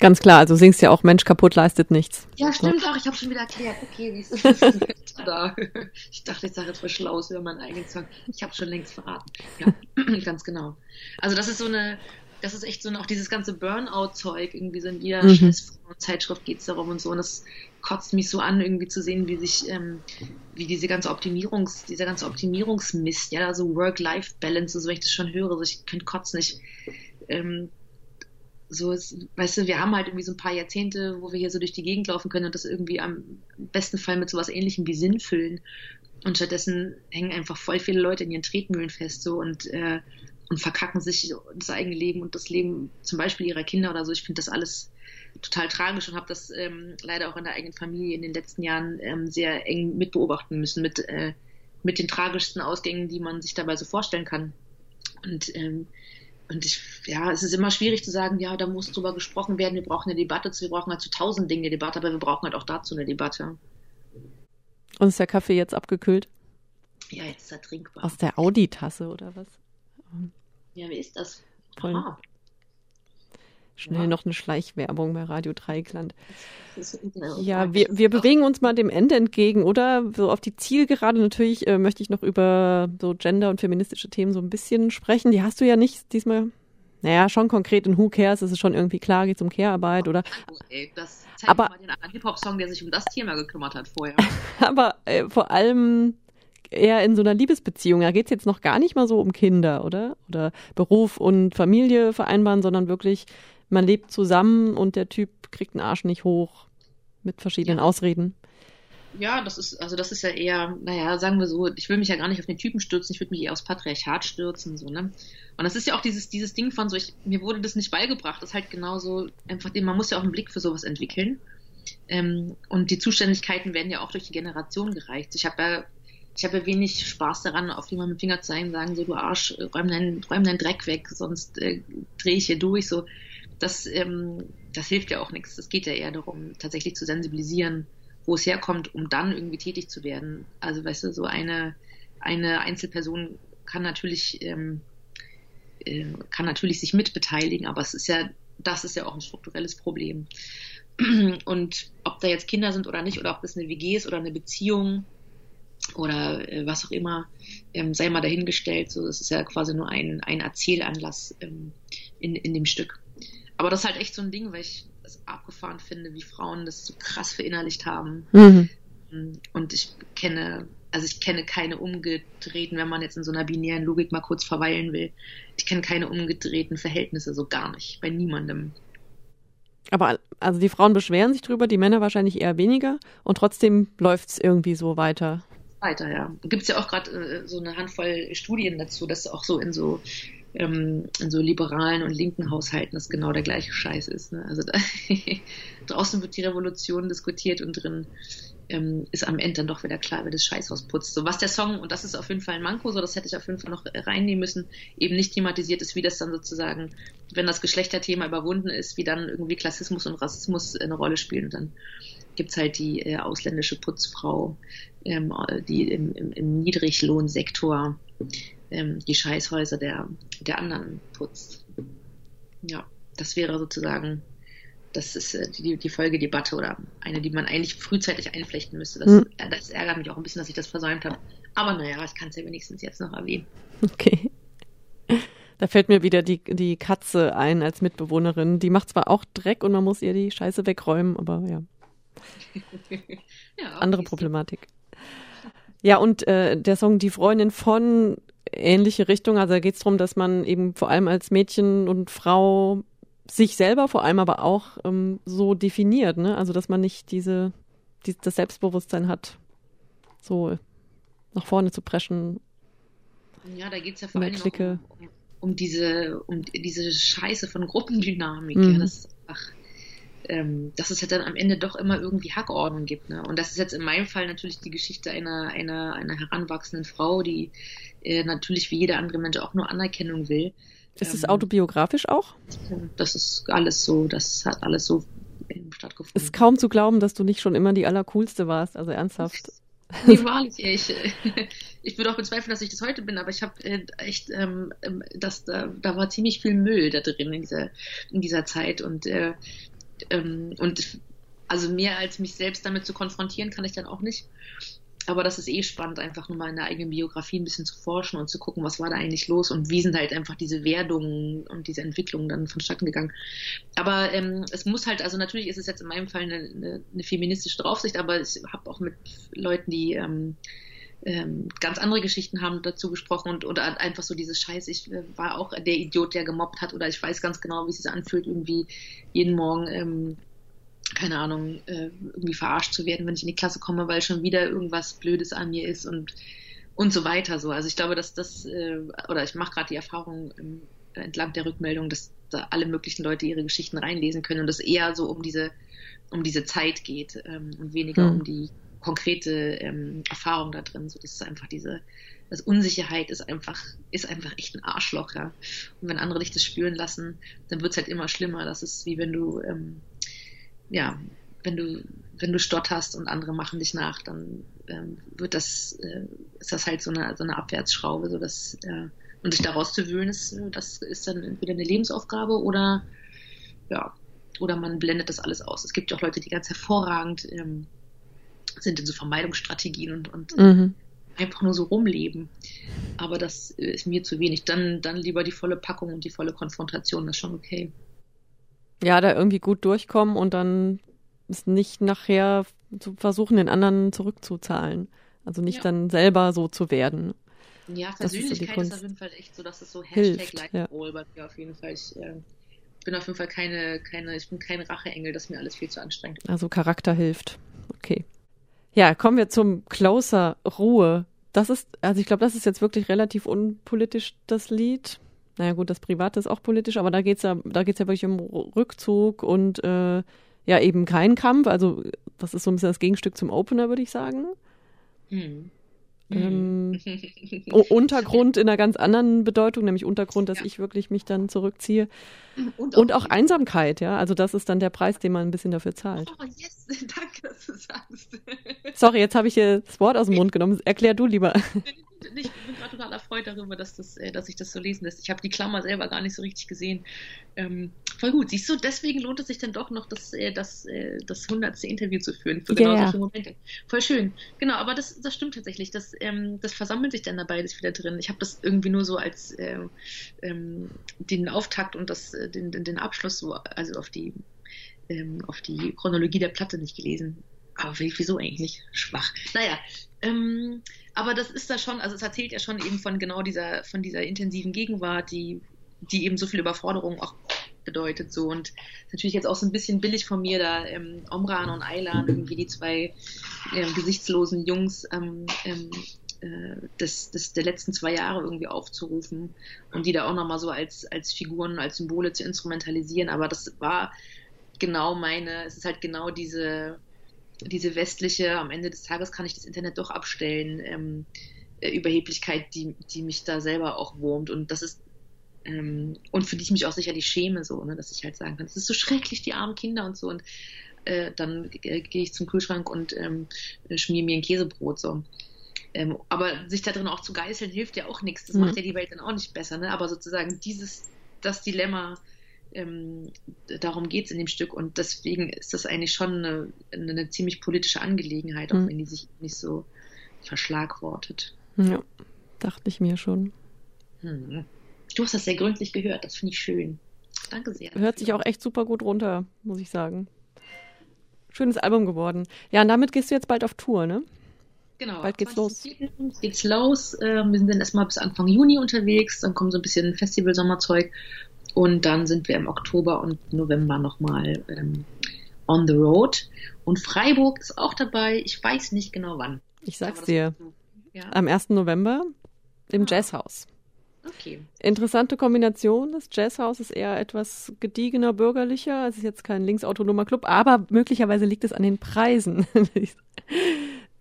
Ganz klar, also singst ja auch Mensch kaputt leistet nichts. Ja, stimmt auch. Ich habe schon wieder erklärt. Okay, wie ist es da? *laughs* *laughs* Ich dachte, ich sage jetzt was Schlaues über meinen eigenen Song. Ich habe schon längst verraten. Ja, *clears throat* ganz genau. Also das ist so eine, das ist echt so eine, auch dieses ganze Burnout-Zeug, irgendwie so in jeder mhm. scheiß Zeitschrift geht es darum und so. Und das kotzt mich so an, irgendwie zu sehen, wie sich, ähm, wie diese ganze Optimierungs, dieser ganze Optimierungsmist, ja, also Work-Life-Balance, so wenn ich das schon höre, so ich könnte kotzen, ich, ähm, so ist, weißt du, wir haben halt irgendwie so ein paar Jahrzehnte, wo wir hier so durch die Gegend laufen können und das irgendwie am besten Fall mit sowas ähnlichem wie Sinn füllen. Und stattdessen hängen einfach voll viele Leute in ihren Tretmühlen fest so und, äh, und verkacken sich das eigene Leben und das Leben zum Beispiel ihrer Kinder oder so. Ich finde das alles total tragisch und habe das ähm, leider auch in der eigenen Familie in den letzten Jahren ähm, sehr eng mitbeobachten müssen mit, äh, mit den tragischsten Ausgängen, die man sich dabei so vorstellen kann. Und ähm, und ich, ja, es ist immer schwierig zu sagen, ja, da muss drüber gesprochen werden, wir brauchen eine Debatte, wir brauchen halt zu tausend Dingen eine Debatte, aber wir brauchen halt auch dazu eine Debatte. Und ist der Kaffee jetzt abgekühlt? Ja, jetzt ist er trinkbar. Aus der Audi-Tasse oder was? Ja, wie ist das? Aha. Schnell ja. noch eine Schleichwerbung bei Radio Dreikland. Ja, wir, wir bewegen uns mal dem Ende entgegen, oder? So auf die Zielgerade natürlich äh, möchte ich noch über so Gender- und feministische Themen so ein bisschen sprechen. Die hast du ja nicht diesmal. Naja, schon konkret in Who Cares ist es schon irgendwie klar, geht es um Care-Arbeit oder. Oh, ey, das zeigt aber, mal den anderen Hip-Hop-Song, der sich um das Thema gekümmert hat vorher. *laughs* aber äh, vor allem eher in so einer Liebesbeziehung. Da geht es jetzt noch gar nicht mal so um Kinder, oder? Oder Beruf und Familie vereinbaren, sondern wirklich man lebt zusammen und der Typ kriegt den Arsch nicht hoch mit verschiedenen ja. Ausreden. Ja, das ist, also das ist ja eher, naja, sagen wir so, ich will mich ja gar nicht auf den Typen stürzen, ich würde mich eher aufs Patriarchat stürzen, so, ne? Und das ist ja auch dieses, dieses Ding von so, ich, mir wurde das nicht beigebracht, das ist halt genauso, einfach, man muss ja auch einen Blick für sowas entwickeln. Ähm, und die Zuständigkeiten werden ja auch durch die Generation gereicht. Ich habe ja, ich habe ja wenig Spaß daran, auf jemanden mit dem Finger zu zeigen, sagen so, du Arsch, räum deinen, räum deinen Dreck weg, sonst äh, drehe ich hier durch, so das, ähm, das hilft ja auch nichts. Es geht ja eher darum, tatsächlich zu sensibilisieren, wo es herkommt, um dann irgendwie tätig zu werden. Also, weißt du, so eine, eine Einzelperson kann natürlich, ähm, äh, kann natürlich sich mitbeteiligen, aber es ist ja, das ist ja auch ein strukturelles Problem. *clears throat* Und ob da jetzt Kinder sind oder nicht, oder ob das eine WG ist oder eine Beziehung oder äh, was auch immer, ähm, sei mal dahingestellt. So, es ist ja quasi nur ein, ein Erzählanlass ähm, in, in dem Stück. Aber das ist halt echt so ein Ding, weil ich es abgefahren finde, wie Frauen das so krass verinnerlicht haben. Mhm. Und ich kenne, also ich kenne keine umgedrehten, wenn man jetzt in so einer binären Logik mal kurz verweilen will, ich kenne keine umgedrehten Verhältnisse so gar nicht, bei niemandem. Aber also die Frauen beschweren sich drüber, die Männer wahrscheinlich eher weniger und trotzdem läuft es irgendwie so weiter. Weiter, ja. Gibt es ja auch gerade äh, so eine Handvoll Studien dazu, dass auch so in so ähm, in so liberalen und linken Haushalten das genau der gleiche Scheiß ist. Ne? Also da, *laughs* draußen wird die Revolution diskutiert und drin ähm, ist am Ende dann doch wieder klar, wer das Scheißhaus putzt. So was der Song, und das ist auf jeden Fall ein Manko, so das hätte ich auf jeden Fall noch reinnehmen müssen, eben nicht thematisiert ist, wie das dann sozusagen, wenn das Geschlechterthema überwunden ist, wie dann irgendwie Klassismus und Rassismus eine Rolle spielen. Und dann gibt's halt die äh, ausländische Putzfrau, ähm, die im, im, im Niedriglohnsektor ähm, die Scheißhäuser der, der anderen putzt. Ja, das wäre sozusagen, das ist äh, die, die Folgedebatte oder eine, die man eigentlich frühzeitig einflechten müsste. Das, mhm. das ärgert mich auch ein bisschen, dass ich das versäumt habe. Aber naja, ich kann es ja wenigstens jetzt noch erwähnen. Okay. Da fällt mir wieder die, die Katze ein als Mitbewohnerin. Die macht zwar auch Dreck und man muss ihr die Scheiße wegräumen, aber ja. *laughs* ja Andere Problematik. Ja, und äh, der Song Die Freundin von ähnliche Richtung. Also da geht es darum, dass man eben vor allem als Mädchen und Frau sich selber vor allem aber auch ähm, so definiert, ne? Also dass man nicht diese, die, das Selbstbewusstsein hat, so nach vorne zu preschen. Ja, da geht es ja vor allem um, um, diese, um diese Scheiße von Gruppendynamik. Mhm. Ja, das ach, ähm, dass es halt dann am Ende doch immer irgendwie Hackordnung gibt. Ne? Und das ist jetzt in meinem Fall natürlich die Geschichte einer, einer, einer heranwachsenden Frau, die äh, natürlich wie jeder andere Mensch auch nur Anerkennung will. Ist es ähm, autobiografisch auch? Das ist alles so, das hat alles so stattgefunden. Es ist kaum zu glauben, dass du nicht schon immer die Allercoolste warst, also ernsthaft. *laughs* Nee, wahrlich, ich, *laughs* ich würde auch bezweifeln, dass ich das heute bin, aber ich habe äh, echt, ähm, ähm, das, da, da war ziemlich viel Müll da drin in dieser, in dieser Zeit und äh, ähm, und also mehr als mich selbst damit zu konfrontieren, kann ich dann auch nicht. Aber das ist eh spannend, einfach nur mal in der eigenen Biografie ein bisschen zu forschen und zu gucken, was war da eigentlich los und wie sind halt einfach diese Werdungen und diese Entwicklungen dann vonstatten gegangen. Aber ähm, es muss halt, also natürlich ist es jetzt in meinem Fall eine, eine, eine feministische Draufsicht, aber ich habe auch mit Leuten, die ähm, ähm, ganz andere Geschichten haben dazu gesprochen und oder einfach so dieses Scheiß, ich äh, war auch der Idiot, der gemobbt hat oder ich weiß ganz genau, wie es sich anfühlt, irgendwie jeden Morgen, ähm, keine Ahnung, äh, irgendwie verarscht zu werden, wenn ich in die Klasse komme, weil schon wieder irgendwas Blödes an mir ist und und so weiter so. Also ich glaube, dass das äh, oder ich mache gerade die Erfahrung ähm, entlang der Rückmeldung, dass da alle möglichen Leute ihre Geschichten reinlesen können und es eher so um diese um diese Zeit geht ähm, und weniger mhm. um die konkrete ähm, Erfahrung da drin. So, das ist einfach diese, das Unsicherheit ist einfach, ist einfach echt ein Arschloch, ja. Und wenn andere dich das spüren lassen, dann wird es halt immer schlimmer. Das ist wie wenn du, ähm, ja, wenn du, wenn du stotterst und andere machen dich nach, dann ähm, wird das, äh, ist das halt so eine, so eine Abwärtsschraube, so dass, äh, und sich daraus zu wühlen, ist, das ist dann entweder eine Lebensaufgabe oder, ja, oder man blendet das alles aus. Es gibt ja auch Leute, die ganz hervorragend ähm, sind in so Vermeidungsstrategien und, und mhm. einfach nur so rumleben. Aber das ist mir zu wenig. Dann, dann lieber die volle Packung und die volle Konfrontation, das ist schon okay. Ja, da irgendwie gut durchkommen und dann ist nicht nachher zu versuchen, den anderen zurückzuzahlen. Also nicht ja. dann selber so zu werden. Ja, Persönlichkeit ist, so ist, auf jeden Fall echt so, dass es so Hashtag like ja. bei mir auf jeden Fall. Ich äh, bin auf jeden Fall keine, keine, ich bin kein Racheengel, das ist mir alles viel zu anstrengend. Also Charakter hilft. Okay. Ja, kommen wir zum Closer Ruhe. Das ist, also ich glaube, das ist jetzt wirklich relativ unpolitisch, das Lied. Naja gut, das Private ist auch politisch, aber da geht's ja, da geht's ja wirklich um Rückzug und äh, ja eben kein Kampf. Also das ist so ein bisschen das Gegenstück zum Opener, würde ich sagen. Hm. Ähm, Untergrund in einer ganz anderen Bedeutung, nämlich Untergrund, dass ja. ich wirklich mich dann zurückziehe. Und auch, und auch Einsamkeit, ja. Also das ist dann der Preis, den man ein bisschen dafür zahlt. Oh, yes, *laughs* danke, dass du sagst. Sorry, jetzt habe ich hier das Wort aus dem Mund genommen. Erklär du lieber. *laughs* Ich bin gerade total erfreut darüber, dass, das, äh, dass ich das so lesen lässt. Ich habe die Klammer selber gar nicht so richtig gesehen. Ähm, voll gut. Siehst du, deswegen lohnt es sich dann doch noch, das, äh, das, äh, das 100. Interview zu führen für genau yeah. solche Momente. Voll schön. Genau, aber das, das stimmt tatsächlich. Das, ähm, das versammelt sich dann dabei das wieder drin. Ich habe das irgendwie nur so als äh, ähm, den Auftakt und das, den, den Abschluss so, also auf die, ähm, auf die Chronologie der Platte nicht gelesen. Aber wieso eigentlich nicht? Schwach. Naja, ähm, aber das ist da schon, also es erzählt ja schon eben von genau dieser, von dieser intensiven Gegenwart, die, die eben so viel Überforderung auch bedeutet so. Und natürlich jetzt auch so ein bisschen billig von mir da ähm, Omran und Aylan irgendwie die zwei ähm, gesichtslosen Jungs ähm, ähm, äh, des, des, der letzten zwei Jahre irgendwie aufzurufen und die da auch nochmal so als, als Figuren, als Symbole zu instrumentalisieren, aber das war genau meine, es ist halt genau diese diese westliche, am Ende des Tages kann ich das Internet doch abstellen, ähm, äh, Überheblichkeit, die, die mich da selber auch wurmt. Und das ist, ähm, und für die ich mich auch sicherlich schäme, so, ne, dass ich halt sagen kann, es ist so schrecklich, die armen Kinder und so. Und äh, dann äh, gehe ich zum Kühlschrank und ähm, schmier mir ein Käsebrot so. Ähm, aber sich da drin auch zu geißeln hilft ja auch nichts. Das mhm. macht ja die Welt dann auch nicht besser. Ne? Aber sozusagen dieses, das Dilemma ähm, darum geht es in dem Stück und deswegen ist das eigentlich schon eine, eine ziemlich politische Angelegenheit, auch mhm. wenn die sich nicht so verschlagwortet. Ja, dachte ich mir schon. Hm. Du hast das sehr gründlich gehört, das finde ich schön. Danke sehr. Hört sich auch echt super gut runter, muss ich sagen. Schönes Album geworden. Ja, und damit gehst du jetzt bald auf Tour, ne? Genau. Bald geht's los. Geht's los. Ähm, wir sind dann erstmal bis Anfang Juni unterwegs, dann kommt so ein bisschen Festival-Sommerzeug und dann sind wir im Oktober und November nochmal ähm, on the road. Und Freiburg ist auch dabei. Ich weiß nicht genau wann. Ich sag's dir. Ja. Am 1. November im ah. Jazzhaus. Okay. Interessante Kombination. Das Jazzhaus ist eher etwas gediegener, bürgerlicher. Es ist jetzt kein linksautonomer Club, aber möglicherweise liegt es an den Preisen, *laughs* *laughs*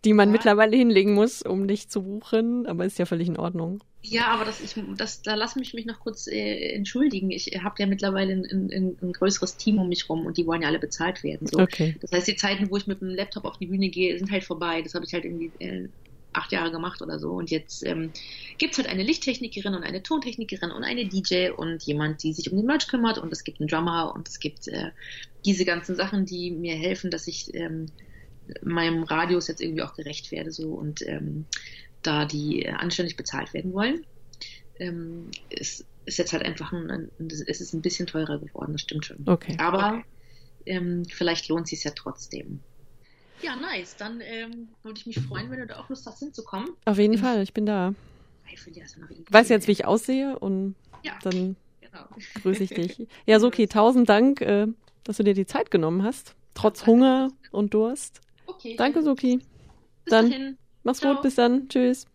die man ja. mittlerweile hinlegen muss, um nicht zu buchen. Aber ist ja völlig in Ordnung. Ja, aber das, ich, das, da lass mich mich noch kurz äh, entschuldigen. Ich habe ja mittlerweile ein, ein, ein, größeres Team um mich rum und die wollen ja alle bezahlt werden. So. Okay. Das heißt, die Zeiten, wo ich mit dem Laptop auf die Bühne gehe, sind halt vorbei. Das habe ich halt irgendwie äh, acht Jahre gemacht oder so. Und jetzt ähm, gibt es halt eine Lichttechnikerin und eine Tontechnikerin und eine DJ und jemand, die sich um den Merch kümmert. Und es gibt einen Drummer und es gibt äh, diese ganzen Sachen, die mir helfen, dass ich ähm, meinem Radius jetzt irgendwie auch gerecht werde. So und ähm, da die anständig bezahlt werden wollen. Ähm, ist, ist jetzt halt einfach ein, ein, es ist ein bisschen teurer geworden, das stimmt schon. Okay. Aber ähm, vielleicht lohnt sich ja trotzdem. Ja, nice. Dann ähm, würde ich mich freuen, wenn du da auch Lust hast, hinzukommen. Auf jeden In Fall, ich bin da. Weiß jetzt, wie ich aussehe und ja, dann genau. grüße ich dich. Ja, Soki, tausend Dank, äh, dass du dir die Zeit genommen hast, trotz Hunger und Durst. Okay. Danke, Soki. Bis dann. Dahin. Mach's Ciao. gut, bis dann. Tschüss.